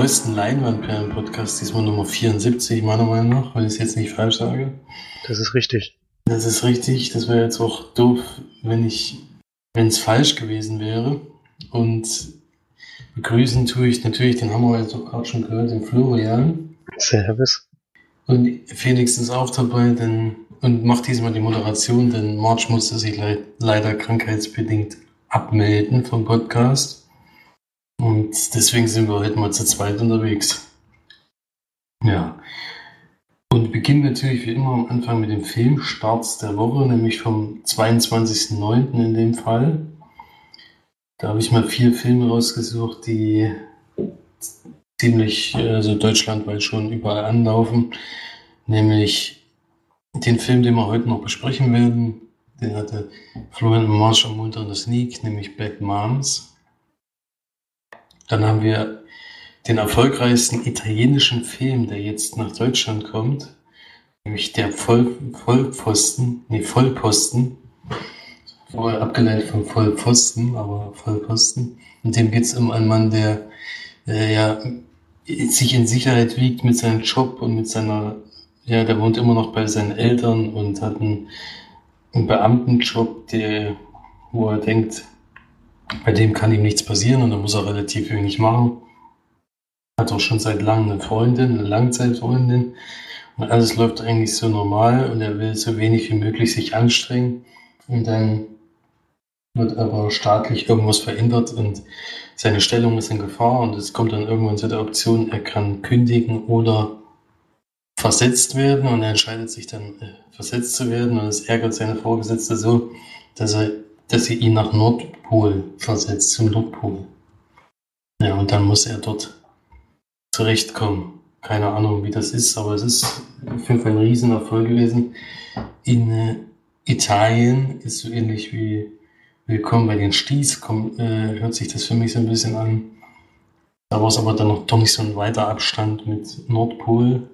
neuesten Leinwandperlen-Podcast, diesmal Nummer 74, meiner Meinung nach, weil ich es jetzt nicht falsch sage. Das ist richtig. Das ist richtig. Das wäre jetzt auch doof, wenn ich, wenn es falsch gewesen wäre. Und begrüßen tue ich natürlich, den haben wir jetzt auch gerade schon gehört, den Florian. Servus. Und Felix ist auch dabei, denn, und macht diesmal die Moderation, denn March musste sich le leider krankheitsbedingt abmelden vom Podcast. Und deswegen sind wir heute mal zu zweit unterwegs. Ja. Und beginnen natürlich wie immer am Anfang mit dem Filmstarts der Woche, nämlich vom 22.09. in dem Fall. Da habe ich mal vier Filme rausgesucht, die ziemlich also deutschlandweit schon überall anlaufen. Nämlich den Film, den wir heute noch besprechen werden. Den hatte Florian Marsch am Montag in der Sneak, nämlich Black Moms. Dann haben wir den erfolgreichsten italienischen Film, der jetzt nach Deutschland kommt, nämlich der Voll Vollpfosten, nee, Vollposten. Vorher abgeleitet von Vollpfosten, aber Vollposten. In dem geht es um einen Mann, der äh, ja sich in Sicherheit wiegt mit seinem Job und mit seiner, ja, der wohnt immer noch bei seinen Eltern und hat einen, einen Beamtenjob, der, wo er denkt, bei dem kann ihm nichts passieren und da muss er relativ wenig machen. Hat auch schon seit langem eine Freundin, eine Langzeitfreundin. Und alles läuft eigentlich so normal und er will so wenig wie möglich sich anstrengen. Und dann wird aber staatlich irgendwas verändert und seine Stellung ist in Gefahr und es kommt dann irgendwann zu der Option, er kann kündigen oder versetzt werden und er entscheidet sich dann, äh, versetzt zu werden und es ärgert seine Vorgesetzte so, dass er dass sie ihn nach Nordpol versetzt, zum Nordpol. Ja, und dann muss er dort zurechtkommen. Keine Ahnung, wie das ist, aber es ist auf jeden Fall ein Riesenerfolg gewesen. In äh, Italien ist so ähnlich wie Willkommen bei den Sties, kommt, äh, hört sich das für mich so ein bisschen an. Da war es aber dann noch doch nicht so ein weiter Abstand mit Nordpol.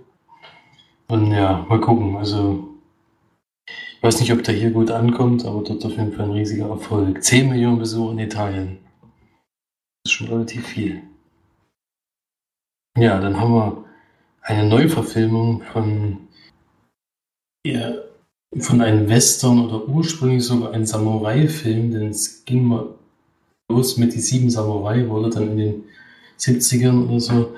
Und ja, mal gucken. Also weiß nicht, ob der hier gut ankommt, aber dort auf jeden Fall ein riesiger Erfolg. 10 Millionen Besucher in Italien. Das ist schon relativ viel. Ja, dann haben wir eine Neuverfilmung von, ja, von einem Western oder ursprünglich sogar ein Samurai-Film, denn es ging mal los mit die sieben Samurai, wurde dann in den 70ern oder so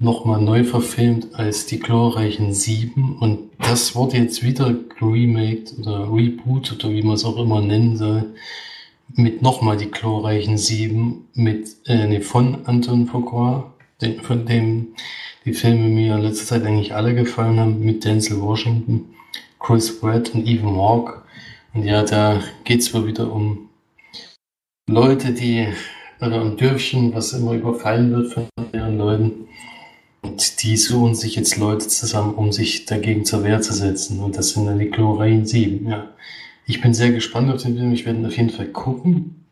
nochmal neu verfilmt als die glorreichen Sieben und das wurde jetzt wieder remaked oder rebootet oder wie man es auch immer nennen soll mit nochmal die glorreichen Sieben mit äh, nee, von Anton Fuqua, den, von dem die Filme mir in letzter Zeit eigentlich alle gefallen haben, mit Denzel Washington, Chris Pratt und Ethan Hawke. Und ja, da geht es wohl wieder um Leute, die oder um Dörfchen, was immer überfallen wird von deren Leuten. Und die suchen sich jetzt Leute zusammen, um sich dagegen zur Wehr zu setzen. Und das sind dann die Glorien 7, ja. Ich bin sehr gespannt auf den Film. Ich werde ihn auf jeden Fall gucken.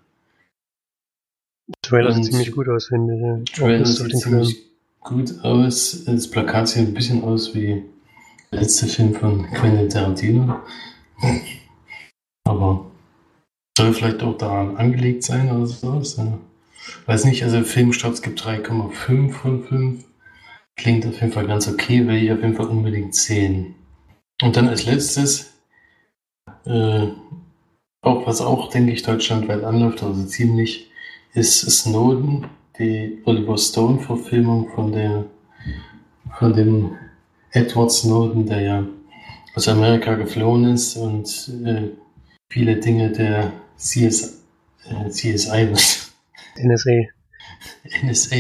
Trailer sieht ziemlich gut aus, finde ich. Ja. Trailer sieht ziemlich gut aus. Das Plakat sieht ein bisschen aus wie der letzte Film von Quentin Tarantino. Aber soll vielleicht auch daran angelegt sein oder sowas. Ja. Weiß nicht, also Filmstarts gibt 3,5 von 5. Klingt auf jeden Fall ganz okay, will ich auf jeden Fall unbedingt sehen. Und dann als letztes, äh, auch was auch, denke ich, deutschlandweit anläuft, also ziemlich, ist Snowden, die Oliver Stone-Verfilmung von der von dem Edward Snowden, der ja aus Amerika geflohen ist und äh, viele Dinge der CS, äh, CSI, NSA. NSA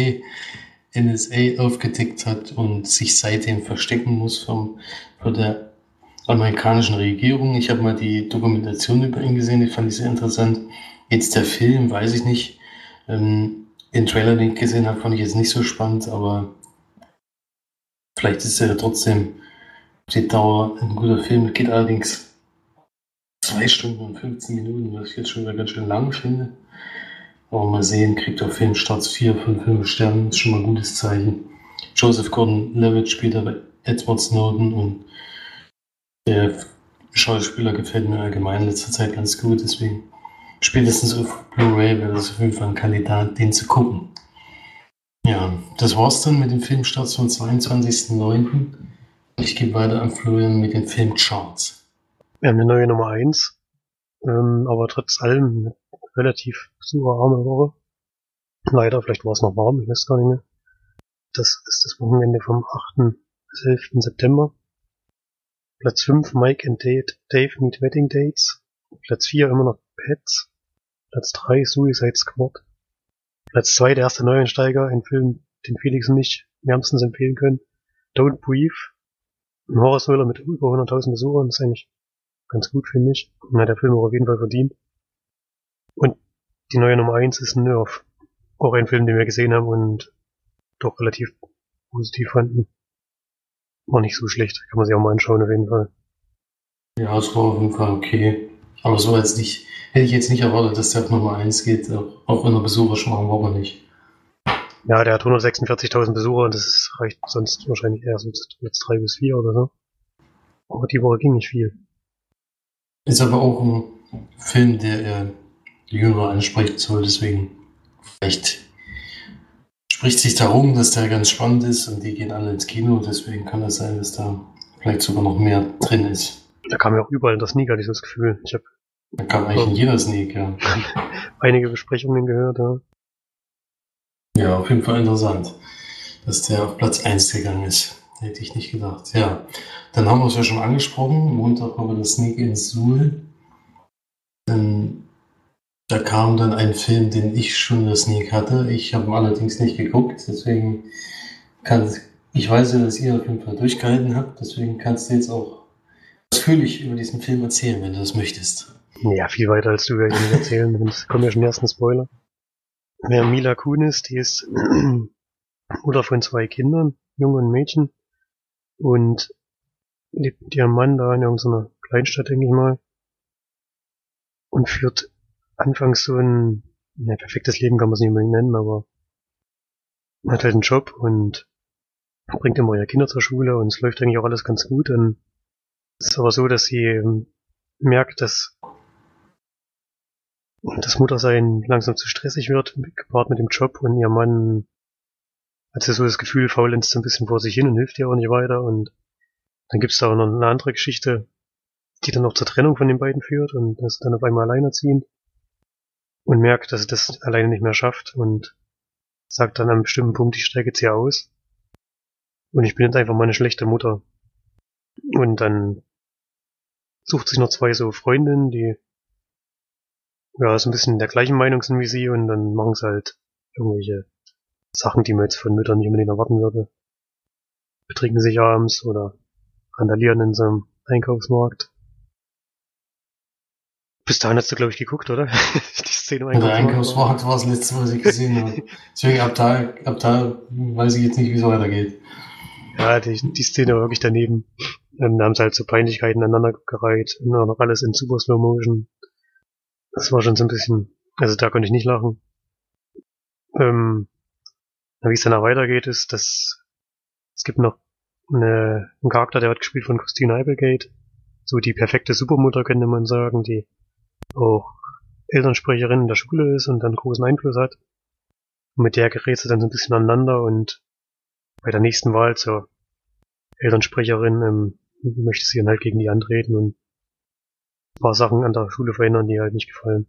NSA aufgedeckt hat und sich seitdem verstecken muss vom, von der amerikanischen Regierung. Ich habe mal die Dokumentation über ihn gesehen, die fand ich sehr interessant. Jetzt der Film, weiß ich nicht. Ähm, den Trailer, den ich gesehen habe, fand ich jetzt nicht so spannend, aber vielleicht ist er ja trotzdem die Dauer ein guter Film. Geht allerdings zwei Stunden und 15 Minuten, was ich jetzt schon wieder ganz schön lang finde. Aber mal sehen, kriegt auf Filmstarts 4 von 5 Sternen, ist schon mal ein gutes Zeichen. Joseph Gordon-Levitt spielt aber Edward Snowden und der Schauspieler gefällt mir allgemein in letzter Zeit ganz gut, deswegen spätestens auf Blu-ray wäre das auf jeden Fall ein Kandidat, den zu gucken. Ja, das war's dann mit dem Filmstart vom 22.09. Ich gebe weiter an Florian mit den Filmcharts. Wir haben eine neue Nummer 1, ähm, aber trotz allem relativ besucherarme Woche. Leider, vielleicht war es noch warm, ich weiß gar nicht mehr. Das ist das Wochenende vom 8. bis 11. September. Platz 5 Mike and Dave, Dave Need Wedding Dates. Platz 4 immer noch Pets. Platz 3 Suicide Squad. Platz 2 der erste Neueinsteiger, ein Film, den Felix und ich wärmstens empfehlen können. Don't Breathe. Ein Horror-Thriller mit über 100.000 Besuchern, das ist eigentlich ganz gut, finde ich. Und hat der Film auch auf jeden Fall verdient. Die neue Nummer 1 ist Nerf. Auch ein Film, den wir gesehen haben und doch relativ positiv fanden. War nicht so schlecht, kann man sich auch mal anschauen auf jeden Fall. Ja, es war auf jeden Fall okay. Aber so jetzt nicht, hätte ich jetzt nicht erwartet, dass der auf Nummer 1 geht, auch in der war er nicht. Ja, der hat 146.000 Besucher und das reicht sonst wahrscheinlich eher so Platz 3 bis 4 oder so. Aber die Woche ging nicht viel. Ist aber auch ein Film, der äh, die Jüngere ansprechen soll, deswegen vielleicht spricht sich darum, dass der ganz spannend ist und die gehen alle ins Kino, deswegen kann es sein, dass da vielleicht sogar noch mehr drin ist. Da kam ja auch überall in der Sneak, hatte ich das Gefühl. Ich habe da kam eigentlich in jeder Sneak, ja. einige Besprechungen gehört, ja. Ja, auf jeden Fall interessant, dass der auf Platz 1 gegangen ist. Hätte ich nicht gedacht. Ja, dann haben wir es ja schon angesprochen. Montag haben wir das Sneak in Suhl. Dann, da kam dann ein Film, den ich schon in der Sneak hatte. Ich habe ihn allerdings nicht geguckt, deswegen kann ich weiß ja, dass ihr auf jeden Fall durchgehalten habt, deswegen kannst du jetzt auch ausführlich über diesen Film erzählen, wenn du das möchtest. Ja, viel weiter als du ich nicht erzählen, sonst kommen ja schon ersten Spoiler. Haben Mila Kunis, die ist Mutter von zwei Kindern, Junge und Mädchen, und lebt mit ihrem Mann da in irgendeiner Kleinstadt, denke ich mal, und führt anfangs so ein, ne, perfektes Leben kann man es nicht unbedingt nennen, aber hat halt einen Job und bringt immer ihre Kinder zur Schule und es läuft eigentlich auch alles ganz gut. Und es ist aber so, dass sie ähm, merkt, dass das Muttersein langsam zu stressig wird, gepaart mit dem Job und ihr Mann hat sie so das Gefühl, faulenzt so ein bisschen vor sich hin und hilft ihr auch nicht weiter und dann gibt's da auch noch eine andere Geschichte, die dann noch zur Trennung von den beiden führt und das dann auf einmal alleinerziehend und merkt, dass sie das alleine nicht mehr schafft und sagt dann an einem bestimmten Punkt, ich steige jetzt hier aus und ich bin jetzt einfach mal eine schlechte Mutter. Und dann sucht sich noch zwei so Freundinnen, die ja, so ein bisschen der gleichen Meinung sind wie sie und dann machen sie halt irgendwelche Sachen, die man jetzt von Müttern nicht unbedingt erwarten würde. Betrinken sich abends oder randalieren in so einem Einkaufsmarkt. Bis dahin hast du, glaube ich, geguckt, oder? die Szene im Der Einkaufsmarkt war das letzte, was ich gesehen habe. Deswegen ab da, ab da weiß ich jetzt nicht, wie es weitergeht. Ja, die, die Szene war wirklich daneben. Ähm, da haben sie halt so Peinlichkeiten aneinander gereiht. Und noch alles in super Slow Motion. Das war schon so ein bisschen, also da konnte ich nicht lachen. Ähm, wie es danach weitergeht, ist, dass es gibt noch eine, einen Charakter, der wird gespielt von Christina Applegate. So die perfekte Supermutter, könnte man sagen, die auch Elternsprecherin in der Schule ist und dann großen Einfluss hat. Und mit der gerät sie dann so ein bisschen aneinander und bei der nächsten Wahl zur Elternsprecherin ähm, möchte sie dann halt gegen die antreten und ein paar Sachen an der Schule verändern, die halt nicht gefallen.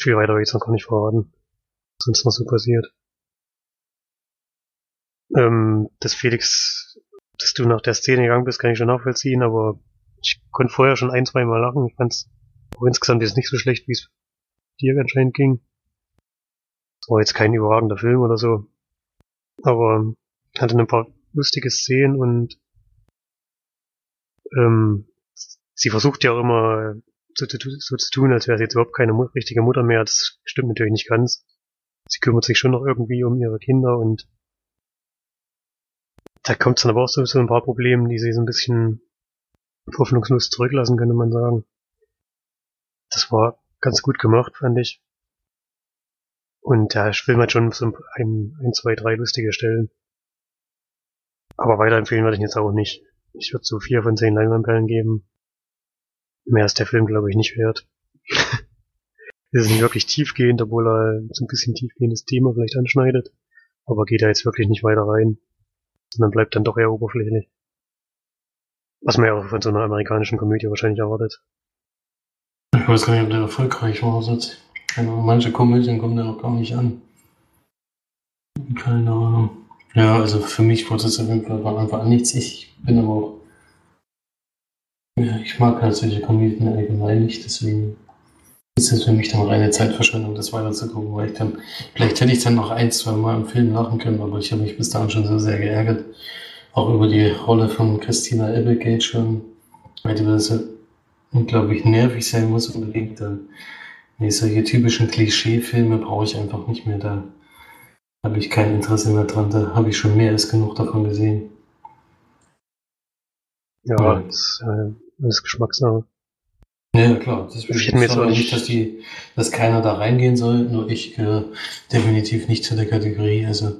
Viel weiter will ich jetzt noch gar nicht verraten. Was sonst noch so passiert. Ähm, dass Felix, dass du nach der Szene gegangen bist, kann ich schon nachvollziehen, aber ich konnte vorher schon ein, zwei Mal lachen. Ich fand's auch insgesamt jetzt nicht so schlecht, wie es dir anscheinend ging. Es war jetzt kein überragender Film oder so. Aber hatte ein paar lustige Szenen und ähm, sie versucht ja auch immer so, so, so zu tun, als wäre sie jetzt überhaupt keine richtige Mutter mehr. Das stimmt natürlich nicht ganz. Sie kümmert sich schon noch irgendwie um ihre Kinder und da kommt es dann aber auch so zu ein paar Problemen, die sie so ein bisschen hoffnungslos zurücklassen, könnte man sagen. Das war ganz gut gemacht, fand ich. Und der Film hat schon so ein, ein, zwei, drei lustige Stellen. Aber weiterempfehlen würde ich jetzt auch nicht. Ich würde so vier von zehn Leinwandperlen geben. Mehr ist der Film, glaube ich, nicht wert. ist nicht wirklich tiefgehend, obwohl er so ein bisschen tiefgehendes Thema vielleicht anschneidet. Aber geht er jetzt wirklich nicht weiter rein. Sondern bleibt dann doch eher oberflächlich. Was man ja auch von so einer amerikanischen Komödie wahrscheinlich erwartet. Ich weiß gar nicht, ob der erfolgreich war. Sonst. Ahnung, manche Komödien kommen da auch gar nicht an. Keine Ahnung. Ja, also für mich wurde es auf jeden Fall an nichts. Ich bin aber auch. Ja, ich mag halt solche Komödien allgemein nicht, deswegen ist es für mich dann reine Zeitverschwendung, das weiterzugucken, weil ich dann, vielleicht hätte ich dann noch ein, zwei Mal im Film lachen können, aber ich habe mich bis dahin schon so sehr geärgert. Auch über die Rolle von Christina Applegate schon, weil die so unglaublich nervig sein muss unbedingt. Dann, nee, solche typischen Klischee-Filme brauche ich einfach nicht mehr. Da habe ich kein Interesse mehr dran. Da habe ich schon mehr als genug davon gesehen. Ja, ja. das, äh, das ist Geschmackssache. Ja, klar. Das ich mir jetzt nicht, dass, die, dass keiner da reingehen soll, nur ich gehöre definitiv nicht zu der Kategorie. Also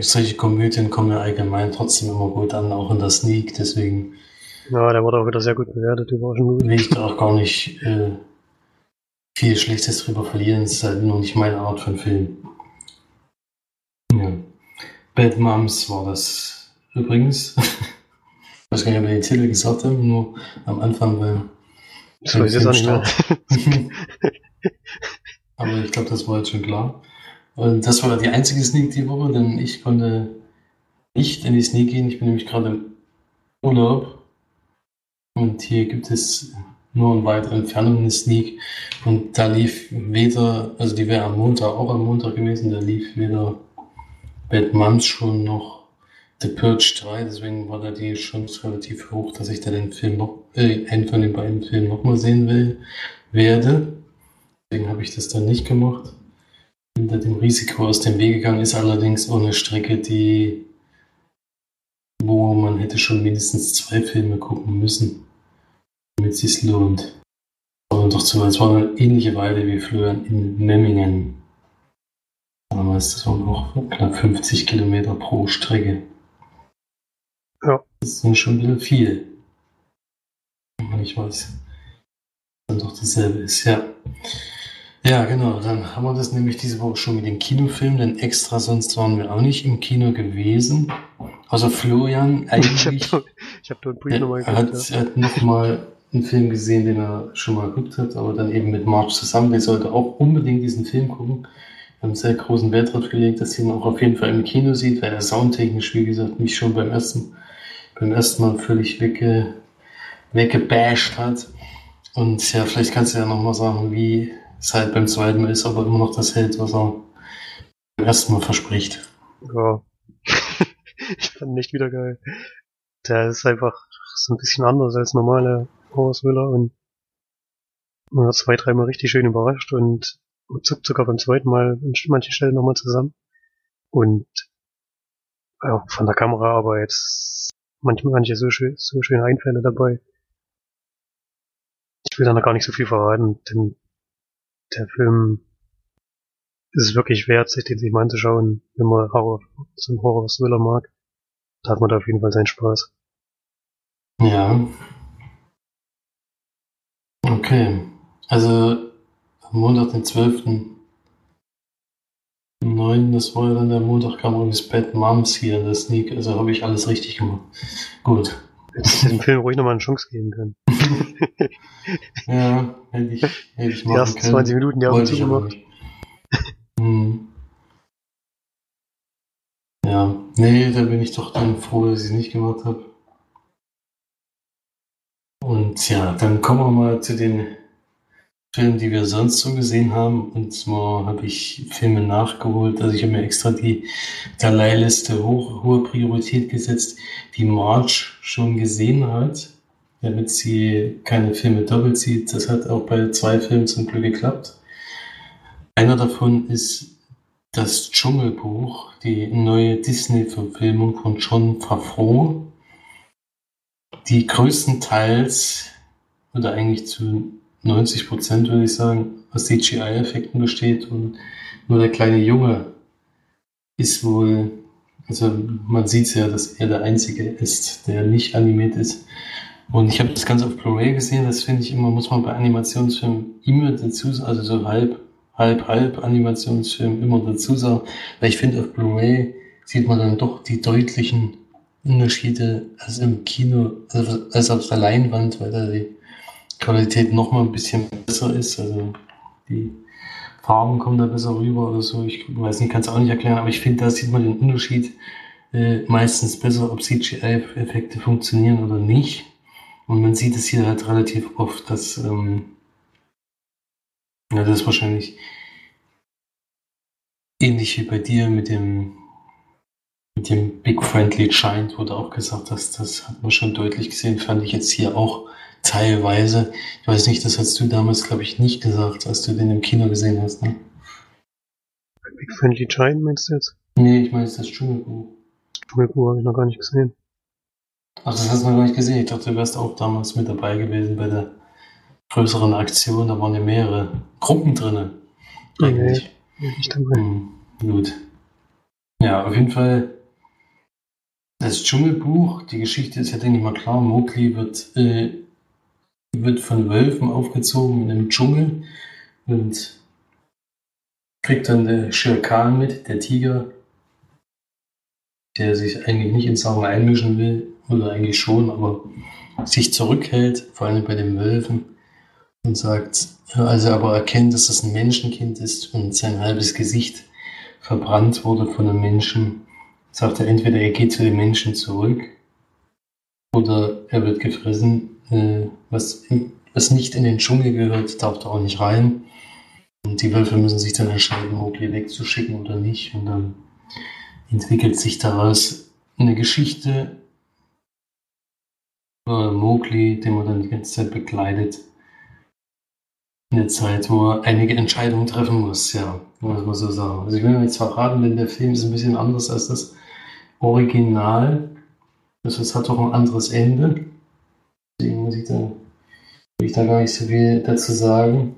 solche Komödien kommen ja allgemein trotzdem immer gut an, auch in der Sneak, deswegen. Ja, der wurde auch wieder sehr gut bewertet, überraschend gut. Will ich da auch gar nicht äh, viel Schlechtes drüber verlieren. Es ist halt nur nicht meine Art von Film. Ja. Bad Moms war das übrigens. ich weiß gar nicht, ob wir den Titel gesagt haben, nur am Anfang, weil das weiß ich jetzt auch nicht mehr. Aber ich glaube, das war jetzt schon klar. Und das war die einzige Sneak die Woche, denn ich konnte nicht in die Sneak gehen. Ich bin nämlich gerade im Urlaub. Und hier gibt es nur in weiter Entfernung eine Sneak. Und da lief weder, also die wäre am Montag, auch am Montag gewesen, da lief weder Bad Moms schon noch The Purge 3, deswegen war da die Chance relativ hoch, dass ich da den Film noch, äh, einen von den beiden Filmen nochmal sehen will, werde. Deswegen habe ich das dann nicht gemacht. Hinter dem Risiko aus dem Weg gegangen ist allerdings auch eine Strecke, die, wo man hätte schon mindestens zwei Filme gucken müssen, damit es sich lohnt. Aber doch zu, es war eine ähnliche Weile wie Florian in Memmingen. Damals, das waren auch knapp 50 Kilometer pro Strecke. Ja. Das ist schon wieder viel. Wenn ich weiß. Dann doch dasselbe ist, ja. Ja, genau. Dann haben wir das nämlich diese Woche schon mit dem Kinofilm, denn extra sonst waren wir auch nicht im Kino gewesen. Also Florian eigentlich. Ich habe hab da einen nochmal Er hat, ja. hat nochmal einen Film gesehen, den er schon mal geguckt hat, aber dann eben mit March zusammen. Der sollte auch unbedingt diesen Film gucken. Wir haben sehr großen Wert darauf gelegt, dass ihn auch auf jeden Fall im Kino sieht, weil er soundtechnisch, wie gesagt, mich schon beim ersten beim ersten Mal völlig wegge, weggebasht hat. Und ja, vielleicht kannst du ja nochmal sagen, wie es halt beim zweiten Mal ist, aber immer noch das hält, was er beim ersten Mal verspricht. Ja. ich fand nicht wieder geil. Der ist einfach so ein bisschen anders als normale Horror-Thriller und man wird zwei, dreimal richtig schön überrascht und zuckt sogar beim zweiten Mal an manchen Stellen nochmal zusammen. Und ja, von der Kameraarbeit manchmal manche so, schön, so schöne Einfälle dabei. Ich will da gar nicht so viel verraten, denn der Film ist es wirklich wert, sich den sich mal anzuschauen, wenn man Horror, so einen Horror-Thriller mag. Da hat man da auf jeden Fall seinen Spaß. Ja. Okay. Also am Montag, den 12. 9, das war ja dann der Montag, kam übrigens Bad Moms hier in der Sneak, also habe ich alles richtig gemacht. Gut. Hätte dem Film ruhig nochmal eine Chance geben können. ja, hätte ich, hätte ich machen Die ersten können. 20 Minuten, die haben zugemacht. Hm. Ja, nee, da bin ich doch dann froh, dass ich es nicht gemacht habe. Und ja, dann kommen wir mal zu den Filmen, die wir sonst so gesehen haben. Und zwar habe ich Filme nachgeholt. Also ich habe mir extra die Dalai-Liste hoch, hohe Priorität gesetzt, die March schon gesehen hat, damit sie keine Filme doppelt sieht. Das hat auch bei zwei Filmen zum Glück geklappt. Einer davon ist das Dschungelbuch, die neue Disney-Verfilmung von John Favreau, die größtenteils oder eigentlich zu 90 Prozent, würde ich sagen, aus CGI-Effekten besteht und nur der kleine Junge ist wohl, also man sieht ja, dass er der Einzige ist, der nicht animiert ist. Und ich habe das Ganze auf Blu-ray gesehen, das finde ich immer, muss man bei Animationsfilmen immer dazu sagen, also so halb, halb, halb Animationsfilm immer dazu sagen, weil ich finde, auf Blu-ray sieht man dann doch die deutlichen Unterschiede als im Kino, also als auf der Leinwand, weil da die Qualität noch mal ein bisschen besser ist, also die Farben kommen da besser rüber oder so. Ich weiß nicht, kann es auch nicht erklären, aber ich finde, da sieht man den Unterschied äh, meistens besser, ob CGI-Effekte funktionieren oder nicht. Und man sieht es hier halt relativ oft, dass ähm, ja, das ist wahrscheinlich ähnlich wie bei dir mit dem mit dem Big Friendly Giant, du auch gesagt hast, das hat man schon deutlich gesehen, fand ich jetzt hier auch teilweise. Ich weiß nicht, das hast du damals, glaube ich, nicht gesagt, als du den im Kino gesehen hast, ne? Big Friendly Giant meinst du jetzt? Nee, ich meine das Dschungelbuch. Das Dschungelbuch habe ich noch gar nicht gesehen. Ach, das hast du noch gar nicht gesehen. Ich dachte, du wärst auch damals mit dabei gewesen bei der größeren Aktion. Da waren ja mehrere Gruppen drin. Eigentlich. Nee, nicht dabei. Hm, gut. Ja, auf jeden Fall das Dschungelbuch. Die Geschichte ist ja, denke ich mal, klar. Mowgli wird, äh, wird von Wölfen aufgezogen in einem Dschungel und kriegt dann der Shere Khan mit, der Tiger, der sich eigentlich nicht ins Sachen einmischen will, oder eigentlich schon, aber sich zurückhält, vor allem bei den Wölfen, und sagt, als er aber erkennt, dass das ein Menschenkind ist und sein halbes Gesicht verbrannt wurde von einem Menschen, sagt er entweder, er geht zu den Menschen zurück oder er wird gefressen. Äh, was, was nicht in den Dschungel gehört, darf da auch nicht rein. Und die Wölfe müssen sich dann entscheiden, Mowgli wegzuschicken oder nicht. Und dann entwickelt sich daraus eine Geschichte Mowgli, den man dann die ganze Zeit begleitet. In der Zeit, wo er einige Entscheidungen treffen muss, ja, muss man so sagen. Also ich will mir jetzt verraten, denn der Film ist ein bisschen anders als das Original. Das also hat auch ein anderes Ende. Deswegen muss ich da, will ich da gar nicht so viel dazu sagen.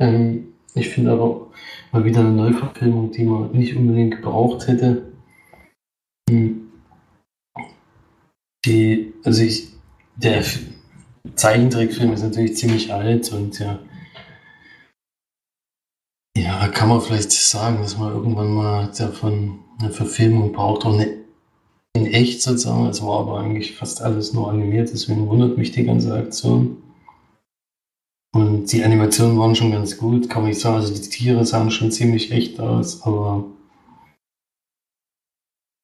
Ähm, ich finde aber mal wieder eine Neuverfilmung, die man nicht unbedingt gebraucht hätte. Hm. Die, also ich, der Zeichentrickfilm ist natürlich ziemlich alt und ja, ja, kann man vielleicht sagen, dass man irgendwann mal davon eine Verfilmung braucht, auch eine in echt sozusagen. Es war aber eigentlich fast alles nur animiert, deswegen wundert mich die ganze Aktion. Und die Animationen waren schon ganz gut, kann man nicht sagen. Also die Tiere sahen schon ziemlich echt aus, aber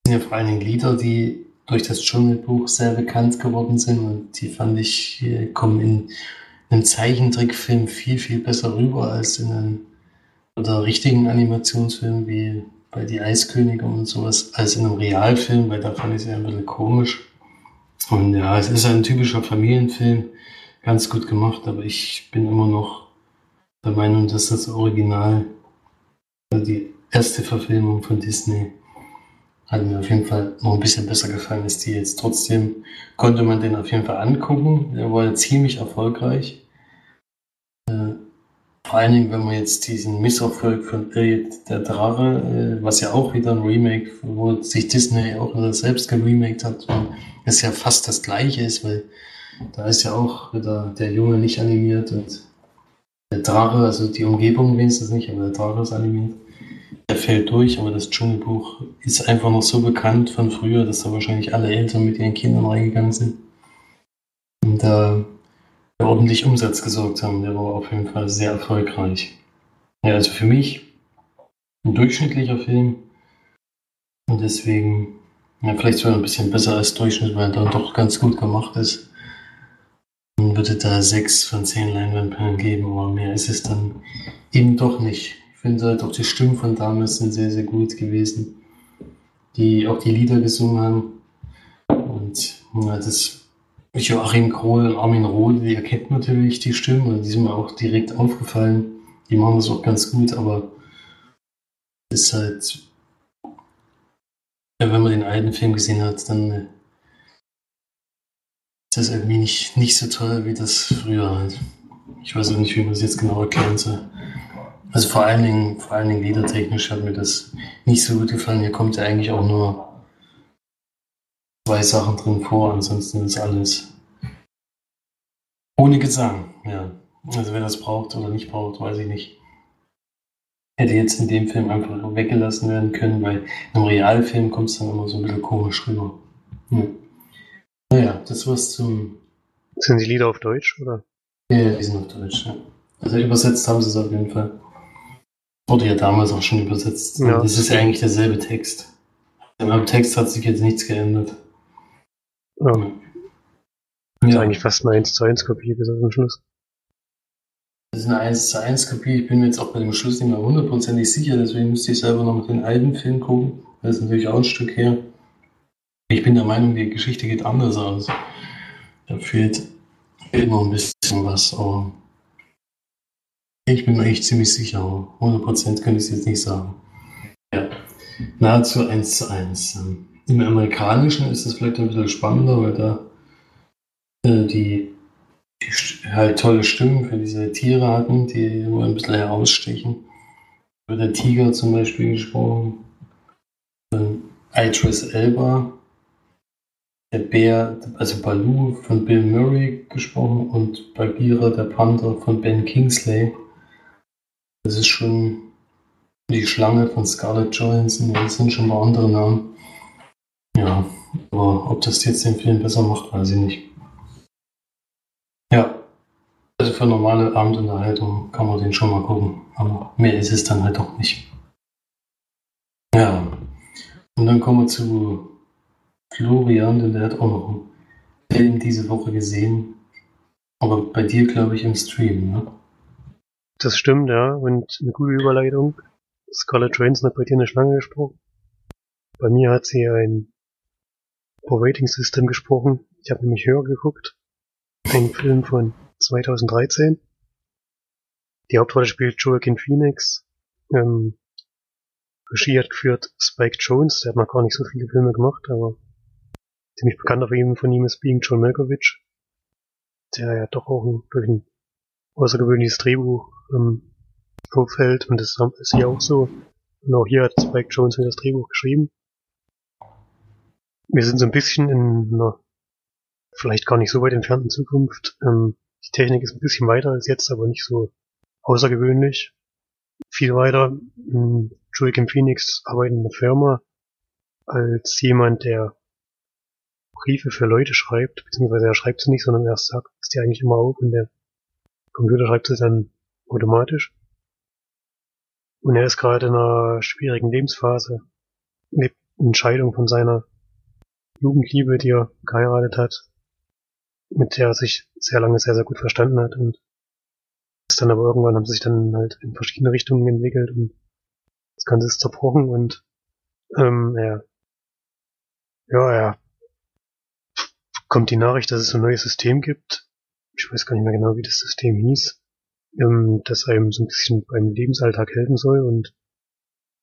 es sind ja vor allen Dingen Lieder, die durch das Dschungelbuch sehr bekannt geworden sind und die fand ich, kommen in einem Zeichentrickfilm viel, viel besser rüber als in einem oder richtigen Animationsfilm wie bei Die Eiskönige und sowas, als in einem Realfilm, weil da fand ich es ja ein bisschen komisch. Und ja, es ist ein typischer Familienfilm, ganz gut gemacht, aber ich bin immer noch der Meinung, dass das Original, die erste Verfilmung von Disney, hat mir auf jeden Fall noch ein bisschen besser gefallen als die jetzt. Trotzdem konnte man den auf jeden Fall angucken. Der war ziemlich erfolgreich. Äh, vor allen Dingen, wenn man jetzt diesen Misserfolg von Elliot der Drache, äh, was ja auch wieder ein Remake, wo sich Disney auch selbst geremaked hat, es ja fast das gleiche ist, weil da ist ja auch wieder der Junge nicht animiert und der Drache, also die Umgebung wenigstens nicht, aber der Drache ist animiert. Der fällt durch, aber das Dschungelbuch ist einfach noch so bekannt von früher, dass da wahrscheinlich alle Eltern mit ihren Kindern reingegangen sind. Und da äh, ordentlich Umsatz gesorgt haben. Der war auf jeden Fall sehr erfolgreich. Ja, also für mich ein durchschnittlicher Film. Und deswegen, ja, vielleicht sogar ein bisschen besser als Durchschnitt, weil er dann doch ganz gut gemacht ist. Dann würde da sechs von zehn Leinwandperlen geben, aber mehr ist es dann eben doch nicht finde halt auch die Stimmen von damals sind sehr, sehr gut gewesen, die auch die Lieder gesungen haben. Und ja, das Joachim Krohl und Armin Rohde, die erkennt natürlich die Stimmen und die sind mir auch direkt aufgefallen. Die machen das auch ganz gut, aber ist halt, wenn man den alten Film gesehen hat, dann äh, ist das irgendwie nicht, nicht so toll wie das früher halt. Ich weiß auch nicht, wie man es jetzt genau erklären soll. Also vor allen Dingen, vor allen Dingen liedertechnisch hat mir das nicht so gut gefallen. Hier kommt ja eigentlich auch nur zwei Sachen drin vor, ansonsten ist alles Ohne Gesang, ja. Also wer das braucht oder nicht braucht, weiß ich nicht. Hätte jetzt in dem Film einfach weggelassen werden können, weil in einem Realfilm kommt es dann immer so ein bisschen komisch rüber. Ja. Naja, das war's zum. Sind die Lieder auf Deutsch, oder? Ja, die sind auf Deutsch, ja. Also übersetzt haben sie es auf jeden Fall. Wurde ja damals auch schon übersetzt. Ja. Das ist ja eigentlich derselbe Text. Am Text hat sich jetzt nichts geändert. Ja. Das ist eigentlich fast eine 1 zu 1 Kopie bis zum Schluss. Das ist eine 1 zu 1 Kopie. Ich bin mir jetzt auch bei dem Schluss nicht mehr hundertprozentig sicher, deswegen müsste ich selber noch mit den alten Film gucken. Das ist natürlich auch ein Stück her. Ich bin der Meinung, die Geschichte geht anders aus. Da fehlt, fehlt noch ein bisschen was, aber ich bin mir echt ziemlich sicher. 100% könnte ich es jetzt nicht sagen. Ja, nahezu 1 zu 1. Im Amerikanischen ist es vielleicht ein bisschen spannender, weil da äh, die die halt tolle Stimmen für diese Tiere hatten, die immer ein bisschen herausstechen. Über der Tiger zum Beispiel gesprochen. Dann Idris Elba. Der Bär, also Baloo von Bill Murray gesprochen und Bagheera, der Panther von Ben Kingsley. Das ist schon die Schlange von Scarlett Johansson. Das sind schon mal andere Namen. Ja, aber ob das jetzt den Film besser macht, weiß ich nicht. Ja. Also für normale Abendunterhaltung kann man den schon mal gucken. Aber mehr ist es dann halt auch nicht. Ja. Und dann kommen wir zu Florian, denn der hat auch noch einen Film diese Woche gesehen. Aber bei dir, glaube ich, im Stream, ne? Das stimmt, ja. Und eine gute Überleitung. Scarlett Johansson hat bei dir eine Schlange gesprochen. Bei mir hat sie ein Pro-Rating System gesprochen. Ich habe nämlich höher geguckt ein Film von 2013. Die Hauptrolle spielt Joaquin Phoenix. Ähm, Regie hat geführt Spike Jones, der hat noch gar nicht so viele Filme gemacht, aber ziemlich bekannt auf ihm von ihm ist Being John Malkovich, der ja doch auch ein, durch ein außergewöhnliches Drehbuch ähm, auffällt und das ist hier auch so. Und auch hier hat Spike Jones das Drehbuch geschrieben. Wir sind so ein bisschen in einer vielleicht gar nicht so weit entfernten Zukunft. Ähm, die Technik ist ein bisschen weiter als jetzt, aber nicht so außergewöhnlich. Viel weiter. Ähm, Joaquin Phoenix arbeitet in einer Firma als jemand, der Briefe für Leute schreibt, beziehungsweise er schreibt sie nicht, sondern er sagt die eigentlich immer auf und der Computer schreibt sie dann automatisch. Und er ist gerade in einer schwierigen Lebensphase, lebt Entscheidung von seiner Jugendliebe, die er geheiratet hat, mit der er sich sehr lange sehr, sehr gut verstanden hat und ist dann aber irgendwann haben sie sich dann halt in verschiedene Richtungen entwickelt und das Ganze ist zerbrochen und ähm, er ja, er kommt die Nachricht, dass es ein neues System gibt. Ich weiß gar nicht mehr genau, wie das System hieß, ähm, das einem so ein bisschen beim Lebensalltag helfen soll und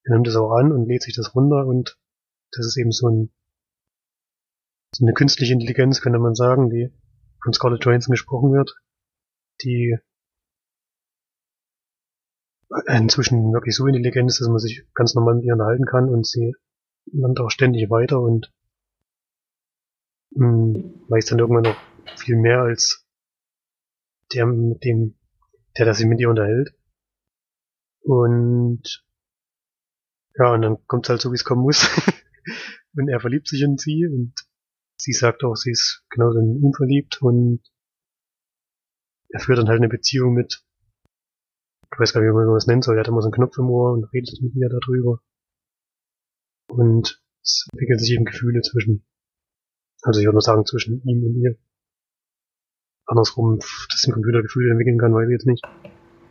er nimmt es auch an und lädt sich das runter und das ist eben so ein so eine künstliche Intelligenz, könnte man sagen, die von Scarlett Johansson gesprochen wird, die inzwischen wirklich so intelligent ist, dass man sich ganz normal mit ihr unterhalten kann und sie lernt auch ständig weiter und mh, hm, weiß dann irgendwann noch viel mehr als der mit dem, der das sich mit ihr unterhält. Und ja, und dann kommt es halt so, wie es kommen muss. und er verliebt sich in sie und sie sagt auch, sie ist genauso in ihn verliebt und er führt dann halt eine Beziehung mit, ich weiß gar nicht, wie man das nennen soll, er hat immer so einen Knopf im Ohr und redet mit ihr darüber. Und es entwickeln sich eben Gefühle zwischen, also ich würde nur sagen, zwischen ihm und ihr. Andersrum, dass ein Computer Gefühle entwickeln kann, weiß ich jetzt nicht.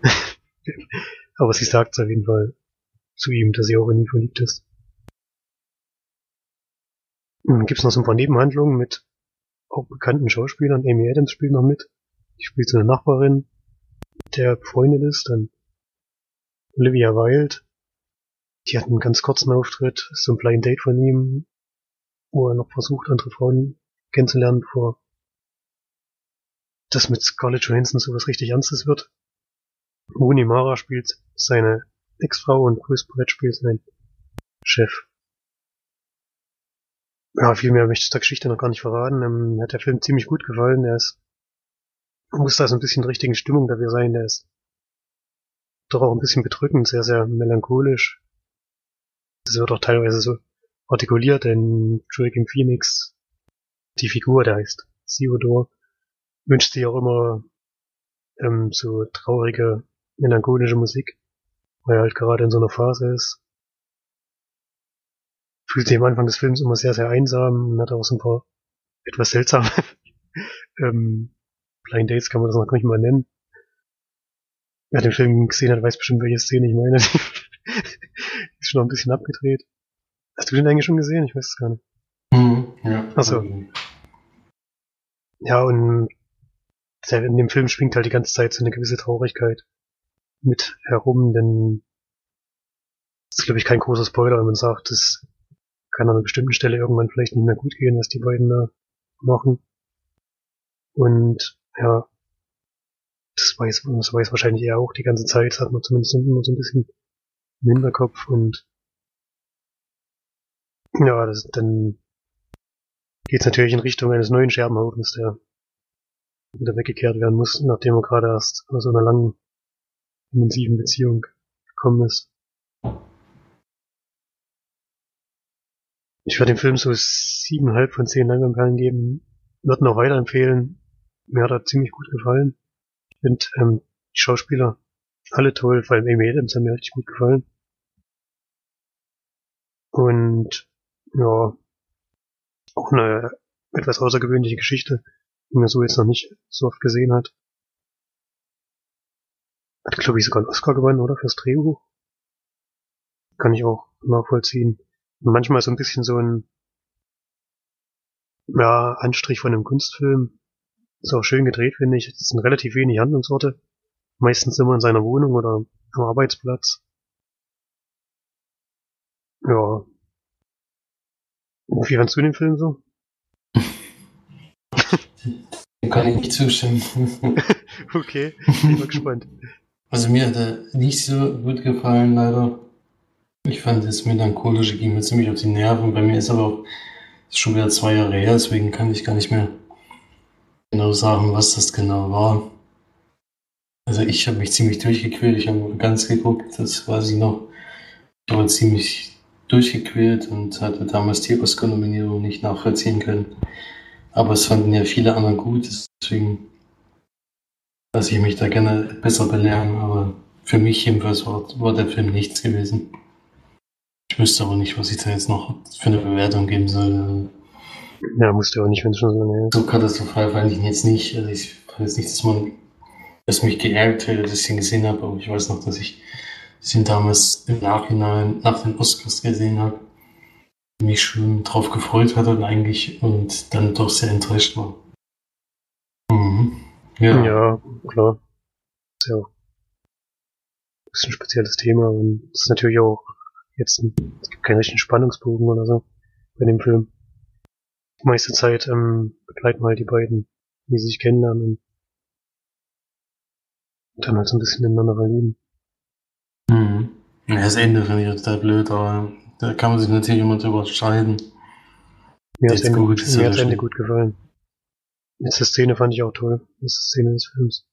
Aber sie sagt es auf jeden Fall zu ihm, dass sie auch in ihn verliebt ist. Dann gibt's noch so ein paar Nebenhandlungen mit auch bekannten Schauspielern. Amy Adams spielt noch mit. Die spielt so eine Nachbarin, der befreundet ist. Dann Olivia Wilde. Die hat einen ganz kurzen Auftritt. So ein Blind Date von ihm, wo er noch versucht, andere Frauen kennenzulernen, bevor das mit Scarlett Johansson so was richtig Ernstes wird. Rooney Mara spielt seine Ex-Frau und Chris Pratt spielt seinen Chef. Ja, viel mehr möchte ich der Geschichte noch gar nicht verraten. Ähm, mir hat der Film ziemlich gut gefallen. Er ist muss da so ein bisschen der richtigen Stimmung dafür sein. Der ist doch auch ein bisschen bedrückend, sehr, sehr melancholisch. Das wird auch teilweise so artikuliert, denn Joaquin Phoenix, die Figur, der heißt Theodore, wünscht sich auch immer ähm, so traurige, melancholische Musik, weil er halt gerade in so einer Phase ist. Fühlt sich am Anfang des Films immer sehr, sehr einsam und hat auch so ein paar etwas seltsame ähm, Blind Dates kann man das noch nicht mal nennen. Wer den Film gesehen hat, weiß bestimmt, welche Szene ich meine. ist schon noch ein bisschen abgedreht. Hast du den eigentlich schon gesehen? Ich weiß es gar nicht. Mhm, ja. Achso. Ja, und in dem Film schwingt halt die ganze Zeit so eine gewisse Traurigkeit mit herum, denn das ist, glaube ich, kein großer Spoiler, wenn man sagt, das kann an einer bestimmten Stelle irgendwann vielleicht nicht mehr gut gehen, was die beiden da machen. Und ja, das weiß, das weiß wahrscheinlich er auch die ganze Zeit, das hat man zumindest immer so ein bisschen im Hinterkopf und ja, das, dann geht's natürlich in Richtung eines neuen Scherbenhaufens, der wieder weggekehrt werden muss, nachdem er gerade erst aus einer langen, intensiven Beziehung gekommen ist. Ich werde dem Film so siebeneinhalb von zehn Leinwandperlen geben. Würde noch weiterempfehlen. Mir hat er ziemlich gut gefallen. Ich finde ähm, die Schauspieler alle toll, vor allem Amy Adams hat mir richtig gut gefallen. Und ja, auch eine etwas außergewöhnliche Geschichte, die man so jetzt noch nicht so oft gesehen hat. Hat, glaube ich, sogar einen Oscar gewonnen, oder? Fürs Drehbuch. Kann ich auch nachvollziehen. Und manchmal so ein bisschen so ein ja, Anstrich von einem Kunstfilm. Ist auch schön gedreht, finde ich. Es sind relativ wenig Handlungsorte. Meistens immer in seiner Wohnung oder am Arbeitsplatz. Ja. Wie fandst du den Film so? Dem kann ich nicht zustimmen. okay, ich bin mal gespannt. Also mir hat er nicht so gut gefallen, leider. Ich fand das Melancholische ging mir ziemlich auf die Nerven. Bei mir ist aber auch schon wieder zwei Jahre her, deswegen kann ich gar nicht mehr genau sagen, was das genau war. Also ich habe mich ziemlich durchgequält, ich habe ganz geguckt, das weiß ich noch. Ich war ziemlich durchgequält und hatte damals die Oscar-Nominierung nicht nachvollziehen können. Aber es fanden ja viele andere gut, deswegen lasse ich mich da gerne besser belehren. Aber für mich jedenfalls war, war der Film nichts gewesen. Ich wüsste aber nicht, was ich da jetzt noch für eine Bewertung geben soll. Ja, musste auch nicht, wenn es schon so ist. So katastrophal fand ich ihn jetzt nicht. Also ich weiß nicht, dass man, dass mich geärgert hätte, dass ich ihn gesehen habe, aber ich weiß noch, dass ich ihn damals im Nachhinein nach den Oscars gesehen habe, mich schon drauf gefreut hatte und eigentlich und dann doch sehr enttäuscht war. Mhm. Ja. ja, klar. ist ja auch ein bisschen ein spezielles Thema und es ist natürlich auch jetzt, es gibt keinen richtigen Spannungsbogen oder so bei dem Film. Die meiste Zeit ähm, begleiten halt die beiden, wie sie sich kennenlernen und dann halt so ein bisschen ineinander verlieben. Mhm. Ja, das Ende finde ich total blöd, aber da kann man sich natürlich immer drüber scheiden. Mir hat das Ende, gut, mir das Ende gut gefallen. Letzte Szene fand ich auch toll. Letzte Szene des Films.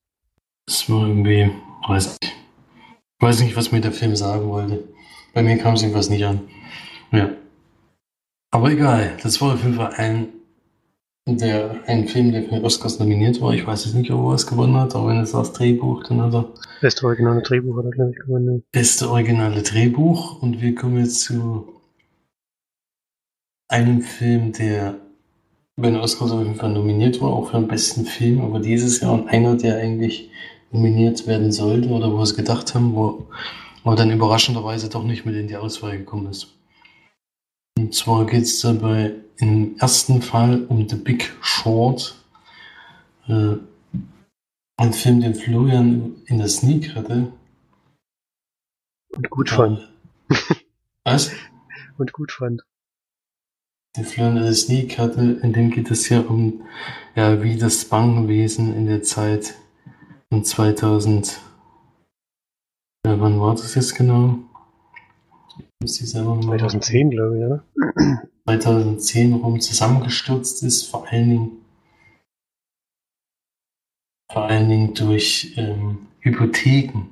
Das war irgendwie, weiß nicht. Ich weiß nicht, was mir der Film sagen wollte. Bei mir kam es irgendwas nicht an. Ja. Aber egal, das war auf jeden Fall ein, der, ein Film, der für den Oscars nominiert war. Ich weiß jetzt nicht, ob er was gewonnen hat, aber wenn es das Drehbuch, dann hat er. Beste originale Drehbuch hat er, glaube ich, gewonnen. Beste originale Drehbuch. Und wir kommen jetzt zu einem Film, der bei den Oscars auf jeden Fall nominiert war, auch für den besten Film, aber dieses Jahr und einer, der eigentlich nominiert werden sollte oder wo wir es gedacht haben, wo aber dann überraschenderweise doch nicht mit in die Auswahl gekommen ist. Und zwar geht es dabei im ersten Fall um The Big Short. Äh, ein Film, den Florian in der Sneak hatte. Und gut fand. Was? Und gut fand. Den Florian in der Sneak hatte, in dem geht es ja um, ja, wie das Bankenwesen in der Zeit von 2000 ja, wann war das jetzt genau? Muss ich selber mal 2010, glaube ich, oder? 2010 rum zusammengestürzt ist, vor allen Dingen vor allen Dingen durch ähm, Hypotheken,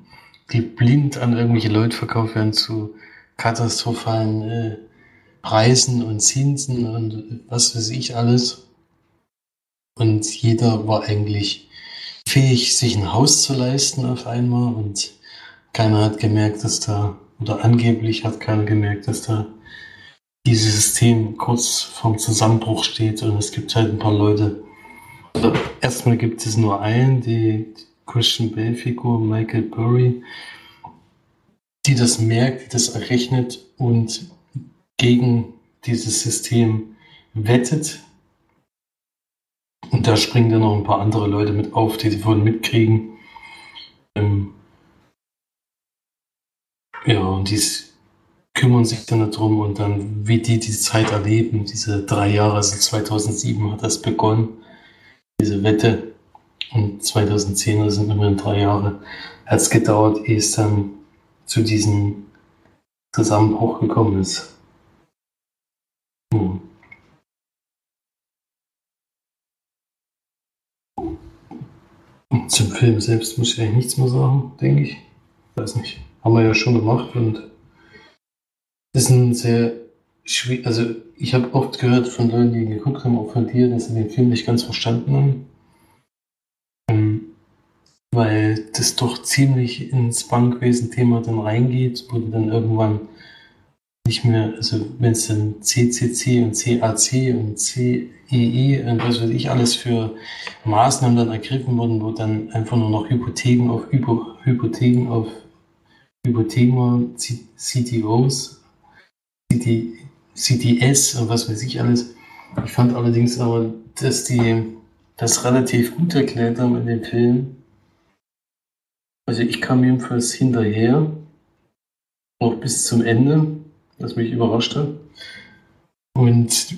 die blind an irgendwelche Leute verkauft werden zu katastrophalen äh, Preisen und Zinsen und was weiß ich alles. Und jeder war eigentlich fähig, sich ein Haus zu leisten auf einmal und keiner hat gemerkt, dass da, oder angeblich hat keiner gemerkt, dass da dieses System kurz vorm Zusammenbruch steht und es gibt halt ein paar Leute. Also erstmal gibt es nur einen, die Christian Bale-Figur, Michael Burry, die das merkt, das errechnet und gegen dieses System wettet. Und da springen dann noch ein paar andere Leute mit auf, die davon mitkriegen. Ähm ja, und die kümmern sich dann darum und dann, wie die die Zeit erleben, diese drei Jahre, also 2007 hat das begonnen, diese Wette. Und 2010, also sind immerhin drei Jahre, hat es gedauert, ehe es dann zu diesem Zusammenbruch gekommen ist. Hm. Zum Film selbst muss ich eigentlich nichts mehr sagen, denke ich. Weiß nicht. Haben wir ja schon gemacht und ist ein sehr schwierig. Also, ich habe oft gehört von Leuten, die geguckt haben, auch von dir, dass sie den Film nicht ganz verstanden haben. Ähm, weil das doch ziemlich ins Bankwesen-Thema dann reingeht, du dann irgendwann nicht mehr, also wenn es dann CCC und CAC und CEE und was weiß ich alles für Maßnahmen dann ergriffen wurden, wo dann einfach nur noch Hypotheken auf Hypo, Hypotheken auf Hypotheken CTOs, CD, CDS und was weiß ich alles. Ich fand allerdings aber, dass die das relativ gut erklärt haben in dem Film. Also ich kam jedenfalls hinterher, auch bis zum Ende das mich überrascht hat. Und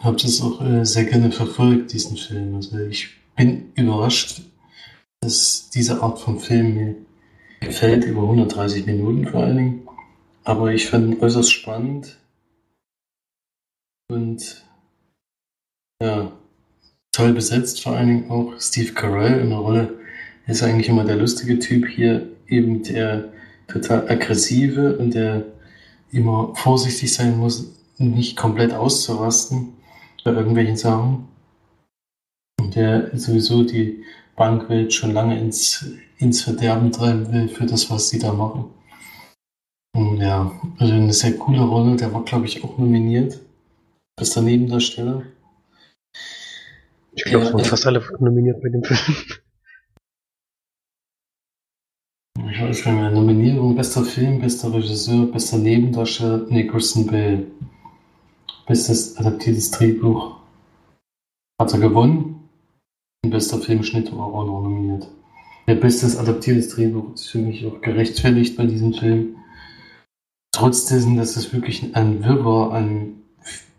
habe das auch äh, sehr gerne verfolgt, diesen Film. Also ich bin überrascht, dass diese Art von Film mir gefällt, über 130 Minuten vor allen Dingen. Aber ich fand ihn äußerst spannend und ja, toll besetzt, vor allen Dingen auch Steve Carell in der Rolle. Ist eigentlich immer der lustige Typ hier, eben der total aggressive und der immer vorsichtig sein muss, nicht komplett auszurasten bei irgendwelchen Sachen. Und der sowieso die Bankwelt schon lange ins, ins Verderben treiben will für das, was sie da machen. Und ja, also eine sehr coole Rolle. Der war, glaube ich, auch nominiert. Bester Nebendarsteller. Ich glaube, es waren fast alle nominiert bei dem Film. Ich weiß gar nicht mehr. Nominierung, bester Film, bester Regisseur, bester Nebendarsteller, Nicholson Bale. Bestes adaptiertes Drehbuch hat er gewonnen. Bester Filmschnitt war auch noch nominiert. Der bestes adaptiertes Drehbuch ist für mich auch gerechtfertigt bei diesem Film. Trotz dessen, dass es wirklich ein Wirrwarr an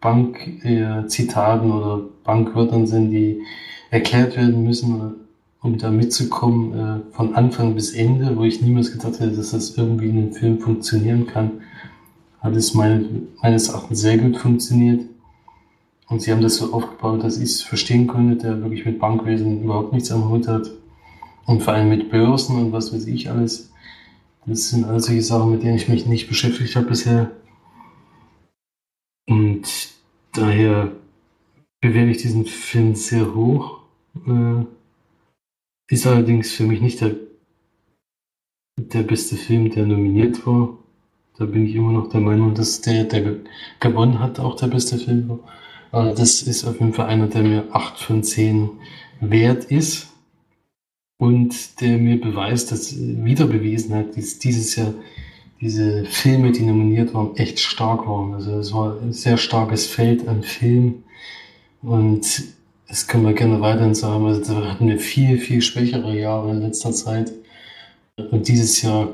Bankzitaten äh, oder Bankwörtern sind, die erklärt werden müssen um da mitzukommen äh, von Anfang bis Ende, wo ich niemals gedacht hätte, dass das irgendwie in einem Film funktionieren kann, hat es mein, meines Erachtens sehr gut funktioniert. Und sie haben das so aufgebaut, dass ich es verstehen konnte, der wirklich mit Bankwesen überhaupt nichts am Hut hat. Und vor allem mit Börsen und was weiß ich alles. Das sind all solche Sachen, mit denen ich mich nicht beschäftigt habe bisher. Und daher bewerte ich diesen Film sehr hoch. Äh, ist allerdings für mich nicht der, der beste Film, der nominiert war. Da bin ich immer noch der Meinung, dass der, der gewonnen hat, auch der beste Film war. Aber das ist auf jeden Fall einer, der mir 8 von 10 wert ist und der mir beweist, dass wieder bewiesen hat, dass dieses Jahr diese Filme, die nominiert waren, echt stark waren. Also es war ein sehr starkes Feld an Filmen und das können wir gerne weiterhin sagen. Also da hatten wir viel, viel schwächere Jahre in letzter Zeit. Und dieses Jahr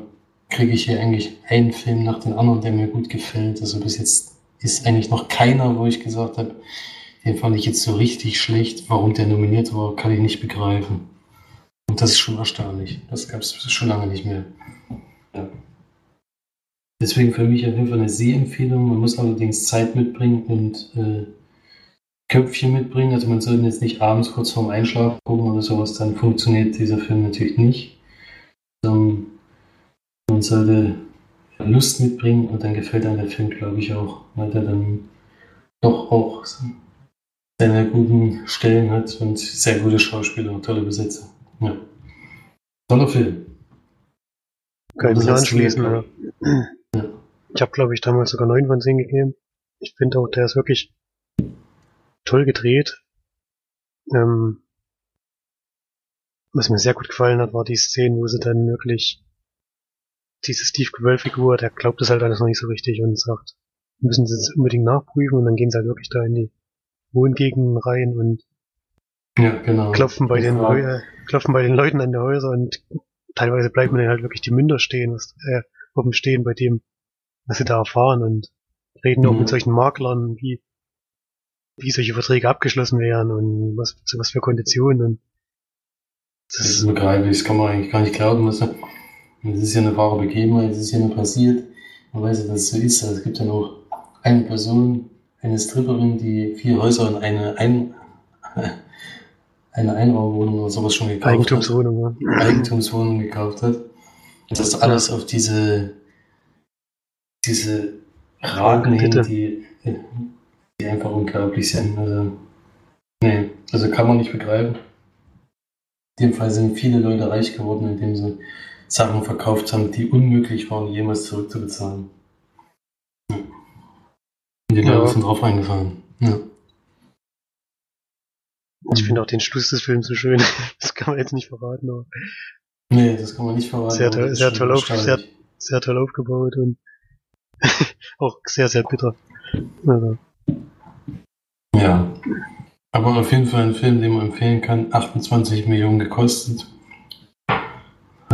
kriege ich hier eigentlich einen Film nach dem anderen, der mir gut gefällt. Also bis jetzt ist eigentlich noch keiner, wo ich gesagt habe, den fand ich jetzt so richtig schlecht. Warum der nominiert war, kann ich nicht begreifen. Und das ist schon erstaunlich. Das gab es schon lange nicht mehr. Ja. Deswegen für mich auf jeden Fall eine Sehempfehlung. Man muss allerdings Zeit mitbringen und äh, Köpfchen mitbringen. Also man sollte jetzt nicht abends kurz vorm Einschlafen gucken oder sowas, dann funktioniert dieser Film natürlich nicht. Ähm, man sollte Lust mitbringen und dann gefällt einem der Film, glaube ich, auch, weil der dann doch auch seine guten Stellen hat und sehr gute Schauspieler und tolle Besetzer. Ja. Toller Film. Kann ich mich anschließen, ja. ja. Ich habe, glaube ich, damals sogar 9 von 10 gegeben. Ich finde auch, der ist wirklich toll gedreht. Ähm, was mir sehr gut gefallen hat, war die Szene, wo sie dann wirklich diese Steve Carell-Figur, der glaubt das halt alles noch nicht so richtig und sagt, müssen sie es unbedingt nachprüfen und dann gehen sie halt wirklich da in die Wohngegenden rein und ja, genau. klopfen bei den äh, klopfen bei den Leuten an der Häuser und teilweise bleibt man dann halt wirklich die Münder stehen, was, äh, oben stehen bei dem, was sie da erfahren und reden mhm. auch mit solchen Maklern, wie wie solche Verträge abgeschlossen werden und was zu was für Konditionen und das, das ist begreiflich, das kann man eigentlich gar nicht glauben. Das ist ja eine wahre Begebenheit, das ist ja nur passiert. Man weiß ja, dass es so ist. Also es gibt ja noch eine Person, eine Stripperin, die vier Häuser und eine Ein eine Einraumwohnung oder sowas schon gekauft Eigentumswohnung, hat. Ja. Eigentumswohnung gekauft hat. Und das alles auf diese, diese Raten hin, die, die einfach unglaublich sind. Also, nee, also kann man nicht begreifen. In dem Fall sind viele Leute reich geworden, indem sie Sachen verkauft haben, die unmöglich waren, jemals zurückzubezahlen. Und die Leute ja. sind drauf eingefahren. Ja. Ich finde auch den Schluss des Films so schön. Das kann man jetzt nicht verraten, aber. Nee, das kann man nicht verraten. Sehr, toll, sehr, toll, auf, sehr, sehr toll aufgebaut und auch sehr, sehr bitter. Also. Ja. Aber auf jeden Fall ein Film, den man empfehlen kann. 28 Millionen gekostet.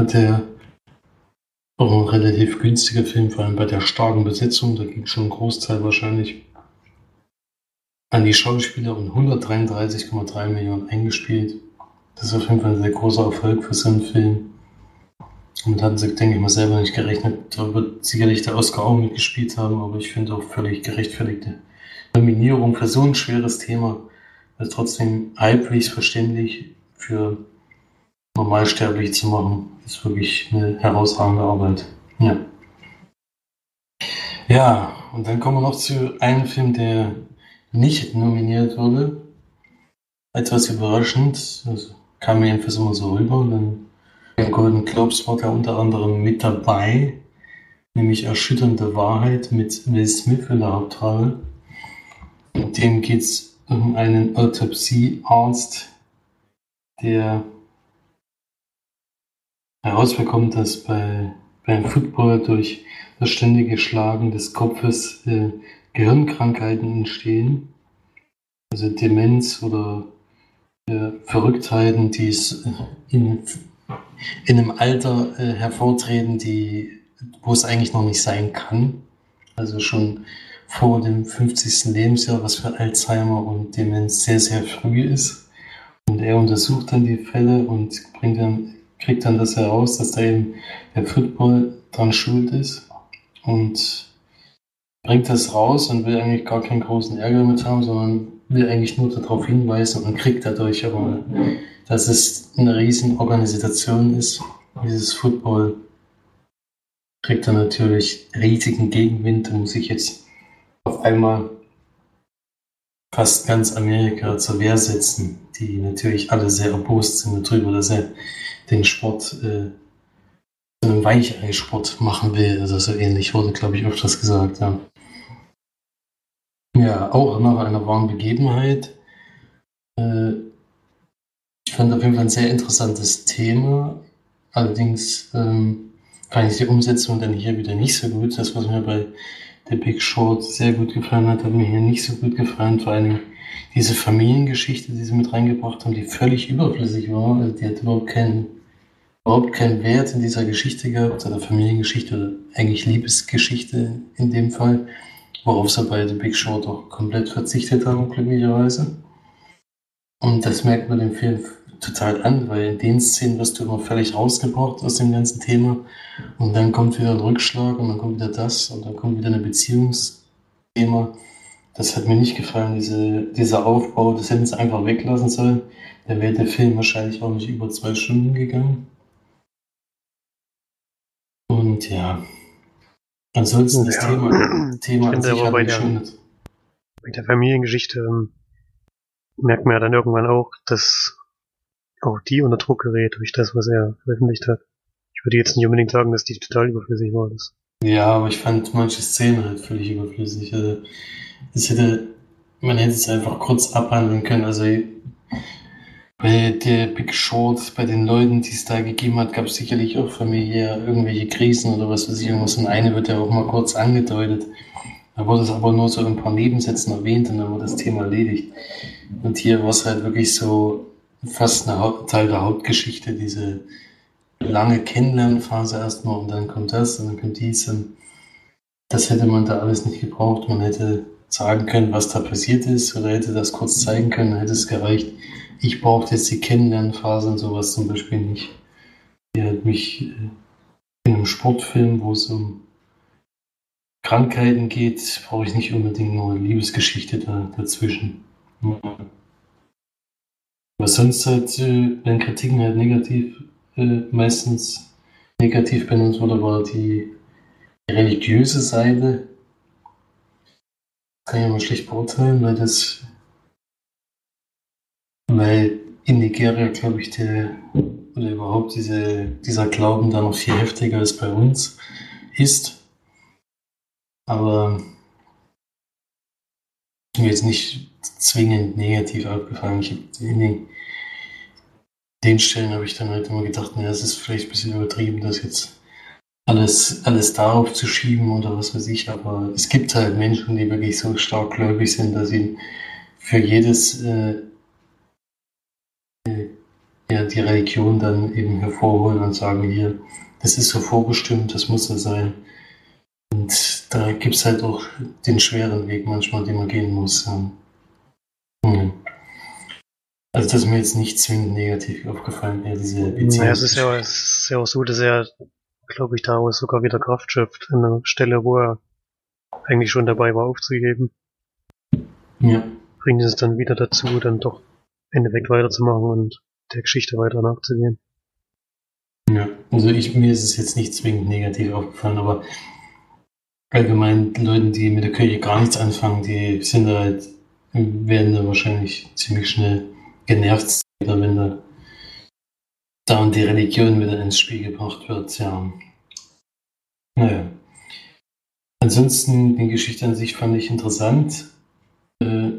Hat er auch ein relativ günstiger Film, vor allem bei der starken Besetzung. Da ging schon ein Großteil wahrscheinlich an die Schauspieler und 133,3 Millionen eingespielt. Das ist auf jeden Fall ein sehr großer Erfolg für so einen Film. Und hatten sie, denke ich mal, selber nicht gerechnet. Da wird sicherlich der Oscar auch mitgespielt haben, aber ich finde auch völlig gerechtfertigte Nominierung für so ein schweres Thema ist trotzdem halbwegs verständlich für normalsterblich zu machen. Das ist wirklich eine herausragende Arbeit. Ja. Ja, und dann kommen wir noch zu einem Film, der nicht nominiert wurde. Etwas überraschend, also kam mir jedenfalls immer so rüber. Und dann im Golden Globes war er unter anderem mit dabei, nämlich Erschütternde Wahrheit mit Will Smith in der Hauptrolle. Dem geht es um einen Autopsiearzt, der herausbekommt, dass bei, beim Football durch das ständige Schlagen des Kopfes äh, Gehirnkrankheiten entstehen, also Demenz oder äh, Verrücktheiten, die in, in einem Alter äh, hervortreten, die, wo es eigentlich noch nicht sein kann. Also schon vor dem 50. Lebensjahr, was für Alzheimer und Demenz sehr, sehr früh ist. Und er untersucht dann die Fälle und bringt dann, kriegt dann das heraus, dass da eben der Football dran schuld ist und bringt das raus und will eigentlich gar keinen großen Ärger mit haben, sondern will eigentlich nur darauf hinweisen und kriegt dadurch aber, dass es eine riesen Organisation ist, dieses Football kriegt er natürlich riesigen Gegenwind und muss sich jetzt auf einmal fast ganz Amerika zur Wehr setzen, die natürlich alle sehr erbost sind darüber, dass er den Sport äh, zu einem Weichei-Sport machen will. Also so ähnlich wurde, glaube ich, öfters gesagt, ja. Ja, auch nach einer wahren Begebenheit. Äh, ich fand auf jeden Fall ein sehr interessantes Thema. Allerdings ähm, fand ich die Umsetzung dann hier wieder nicht so gut. Das, was mir bei der Big Short sehr gut gefallen hat, hat mir hier nicht so gut gefallen. Vor allem diese Familiengeschichte, die sie mit reingebracht haben, die völlig überflüssig war. Also die hat überhaupt keinen, überhaupt keinen Wert in dieser Geschichte gehabt, oder Familiengeschichte oder eigentlich Liebesgeschichte in dem Fall, worauf sie bei The Big Short auch komplett verzichtet haben, glücklicherweise. Und das merkt man dem Film total an, weil in den Szenen wirst du immer völlig rausgebracht aus dem ganzen Thema und dann kommt wieder ein Rückschlag und dann kommt wieder das und dann kommt wieder ein Beziehungsthema das hat mir nicht gefallen, diese, dieser Aufbau. Das hätten sie einfach weglassen sollen. Dann wäre der Film wahrscheinlich auch nicht über zwei Stunden gegangen. Ja. Ansonsten das Ja. Thema, Thema Ich finde sich aber bei der- Bei der Familiengeschichte ähm, merkt man ja dann irgendwann auch, dass auch die unter Druck gerät durch das, was er veröffentlicht hat. Ich würde jetzt nicht unbedingt sagen, dass die total überflüssig war. Das Ja, aber ich fand manche Szenen halt völlig überflüssig. Also, es hätte, man hätte es einfach kurz abhandeln können. Also, bei der Big Short, bei den Leuten, die es da gegeben hat, gab es sicherlich auch familiär irgendwelche Krisen oder was weiß ich irgendwas. Und eine wird ja auch mal kurz angedeutet. Da wurde es aber nur so in ein paar Nebensätzen erwähnt und dann wurde das Thema erledigt. Und hier war es halt wirklich so fast ein Teil der Hauptgeschichte, diese lange Kennenlernphase erstmal und dann kommt das und dann kommt dies und das hätte man da alles nicht gebraucht. Man hätte sagen können, was da passiert ist oder hätte das kurz zeigen können, hätte es gereicht. Ich brauchte jetzt die Kennenlernphase und sowas zum Beispiel nicht. Die hat mich äh, in einem Sportfilm, wo es um Krankheiten geht, brauche ich nicht unbedingt nur eine Liebesgeschichte da, dazwischen. Aber sonst halt, äh, wenn Kritiken halt negativ, äh, meistens negativ benutzt wurde, war die, religiöse Seite. Das kann ich mal schlecht beurteilen, weil das, weil in Nigeria, glaube ich, der, oder überhaupt diese, dieser Glauben da noch viel heftiger als bei uns ist. Aber mir jetzt nicht zwingend negativ aufgefallen. Ich hab in den, den Stellen habe ich dann halt immer gedacht, naja, es ist vielleicht ein bisschen übertrieben, das jetzt alles, alles darauf zu schieben oder was weiß ich, aber es gibt halt Menschen, die wirklich so stark gläubig sind, dass sie für jedes äh, ja, die Religion dann eben hervorholen und sagen, hier, das ist so vorbestimmt, das muss so sein. Und da gibt es halt auch den schweren Weg manchmal, den man gehen muss. Ja. Hm. Also das ist mir jetzt nicht zwingend negativ aufgefallen, eher diese Beziehung. naja, es ist ja, es ist ja auch so, dass er, glaube ich, daraus sogar wieder Kraft schöpft an einer Stelle, wo er eigentlich schon dabei war aufzugeben. ja. Bringt es dann wieder dazu, dann doch Endeffekt weiterzumachen und der Geschichte weiter nachzugehen. Ja, also ich, mir ist es jetzt nicht zwingend negativ aufgefallen, aber allgemein Leuten, die mit der Kirche gar nichts anfangen, die sind halt, werden da wahrscheinlich ziemlich schnell genervt, wenn da, da und die Religion wieder ins Spiel gebracht wird, ja. Naja. Ansonsten, die Geschichte an sich fand ich interessant. Äh,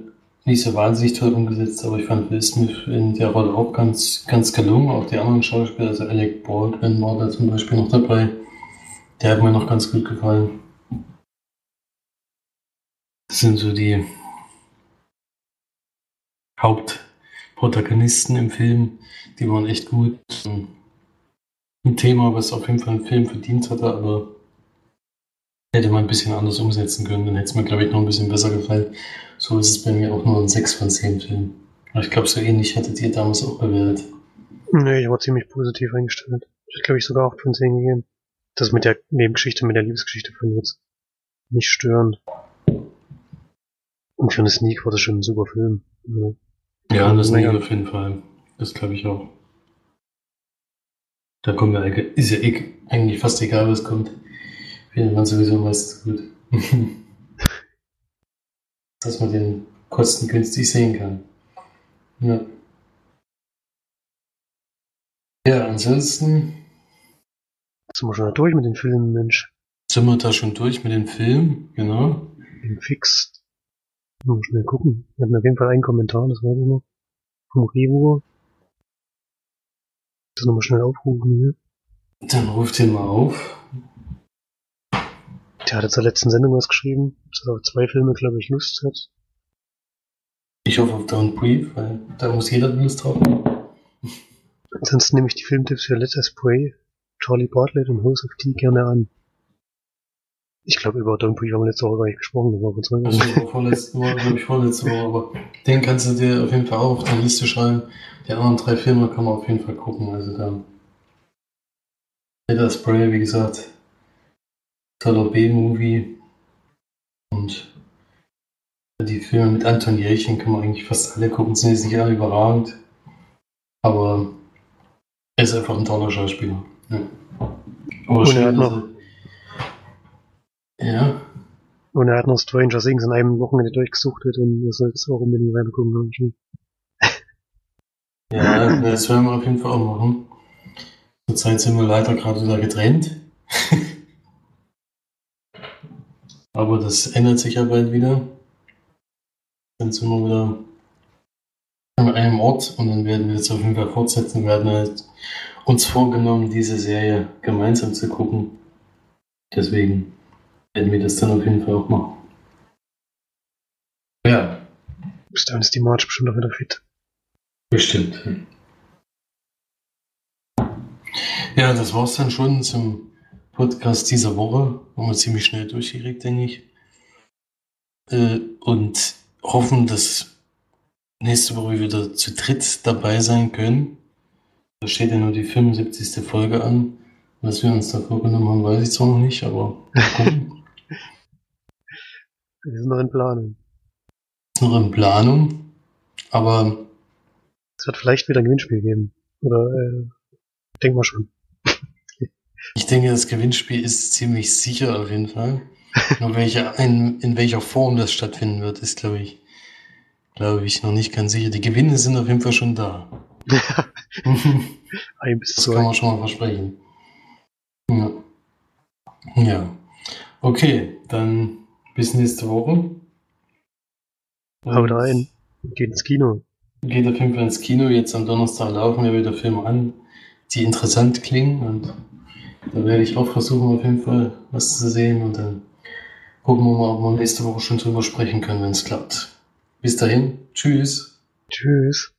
nicht so wahnsinnig toll umgesetzt, aber ich fand Will Smith in der Rolle auch ganz, ganz gelungen. Auch die anderen Schauspieler, also Alec Baldwin war da zum Beispiel noch dabei. Der hat mir noch ganz gut gefallen. Das sind so die Hauptprotagonisten im Film. Die waren echt gut. Ein Thema, was auf jeden Fall einen Film verdient hatte, aber hätte man ein bisschen anders umsetzen können, dann hätte es mir, glaube ich, noch ein bisschen besser gefallen. So ist es bei mir auch nur ein 6 von 10 Film. Aber ich glaube, so ähnlich hattet ihr damals auch bewertet. Nee, ich war ziemlich positiv eingestellt. Ich glaube ich, sogar 8 von 10 gegeben. Das mit der Nebengeschichte, mit der Liebesgeschichte ich jetzt nicht störend. Und für eine Sneak war das schon ein super Film. Ja. Ja, das Mega. nicht auf jeden Fall. Das glaube ich auch. Da kommen wir, eigentlich- ist ja eh- eigentlich fast egal, was kommt. Findet man sowieso meistens gut. Dass man den kostengünstig sehen kann. Ja. Ja, ansonsten Jetzt sind wir schon durch mit den Filmen, Mensch. sind wir da schon durch mit dem Film, genau. Den Fix. Mal schnell gucken. Wir hatten auf jeden Fall einen Kommentar, das weiß ich noch. Vom Revo. Das nochmal schnell aufrufen hier. Dann ruft ihn mal auf. Der hat zur letzten Sendung was geschrieben, dass er auf zwei Filme, glaube ich, Lust hat. Ich hoffe auf Don't Breathe, weil da muss jeder Lust drauf haben. Ansonsten nehme ich die Filmtipps für Let Us Pray, Charlie Bartlett und House of Tea gerne an. Ich glaube, über Don't Breathe haben wir letzte Woche gar nicht gesprochen, war vor zwei Wochen. vorletzte Woche, glaube ich, vorletzte Woche, aber den kannst du dir auf jeden Fall auch auf die Liste schreiben. Die anderen drei Filme kann man auf jeden Fall gucken. Also da. Peter Spray, wie gesagt, toller B-Movie. Und Die Filme mit Anton Jelchen kann man eigentlich fast alle gucken, sind jetzt nicht alle überragend. Aber er ist einfach ein toller Schauspieler. Ja. Aber Und er hat noch- er- Ja, Und er hat noch Stranger Things an einem Wochenende durchgesuchtet und ihr sollt es auch unbedingt reingucken. haben ja, das werden wir auf jeden Fall auch machen. Zurzeit sind wir leider gerade wieder getrennt. Aber das ändert sich ja bald wieder. Dann sind wir wieder an einem Ort und dann werden wir das auf jeden Fall fortsetzen. Wir werden halt uns vorgenommen, diese Serie gemeinsam zu gucken. Deswegen werden wir das dann auf jeden Fall auch machen. Ja, Bis dahin ist die March bestimmt auch wieder fit. bestimmt. Ja, das war's dann schon zum Podcast dieser Woche. Haben wir ziemlich schnell durchgekriegt, denke ich. Äh, und hoffen, dass nächste Woche wieder zu dritt dabei sein können. Da steht ja nur die 75. Folge an. Was wir uns da vorgenommen haben, weiß ich zwar noch nicht, aber mal gucken. Wir sind noch in Planung. Ist noch in Planung. Aber Es wird vielleicht wieder ein Gewinnspiel geben. Oder, äh, denken wir schon. Ich denke, das Gewinnspiel ist ziemlich sicher auf jeden Fall. Nur welche, in, in welcher Form das stattfinden wird, ist, glaube ich, glaube ich, noch nicht ganz sicher. Die Gewinne sind auf jeden Fall schon da. Ein bis Das zwei. kann man schon mal versprechen. Ja. ja. Okay, dann bis nächste Woche. Haut rein. Geht ins Kino. Geht auf jeden Fall ins Kino. Jetzt am Donnerstag laufen ja wieder Filme an, die interessant klingen. Und da werde ich auch versuchen, auf jeden Fall was zu sehen. Und dann gucken wir mal, ob wir nächste Woche schon drüber sprechen können, wenn es klappt. Bis dahin. Tschüss. Tschüss.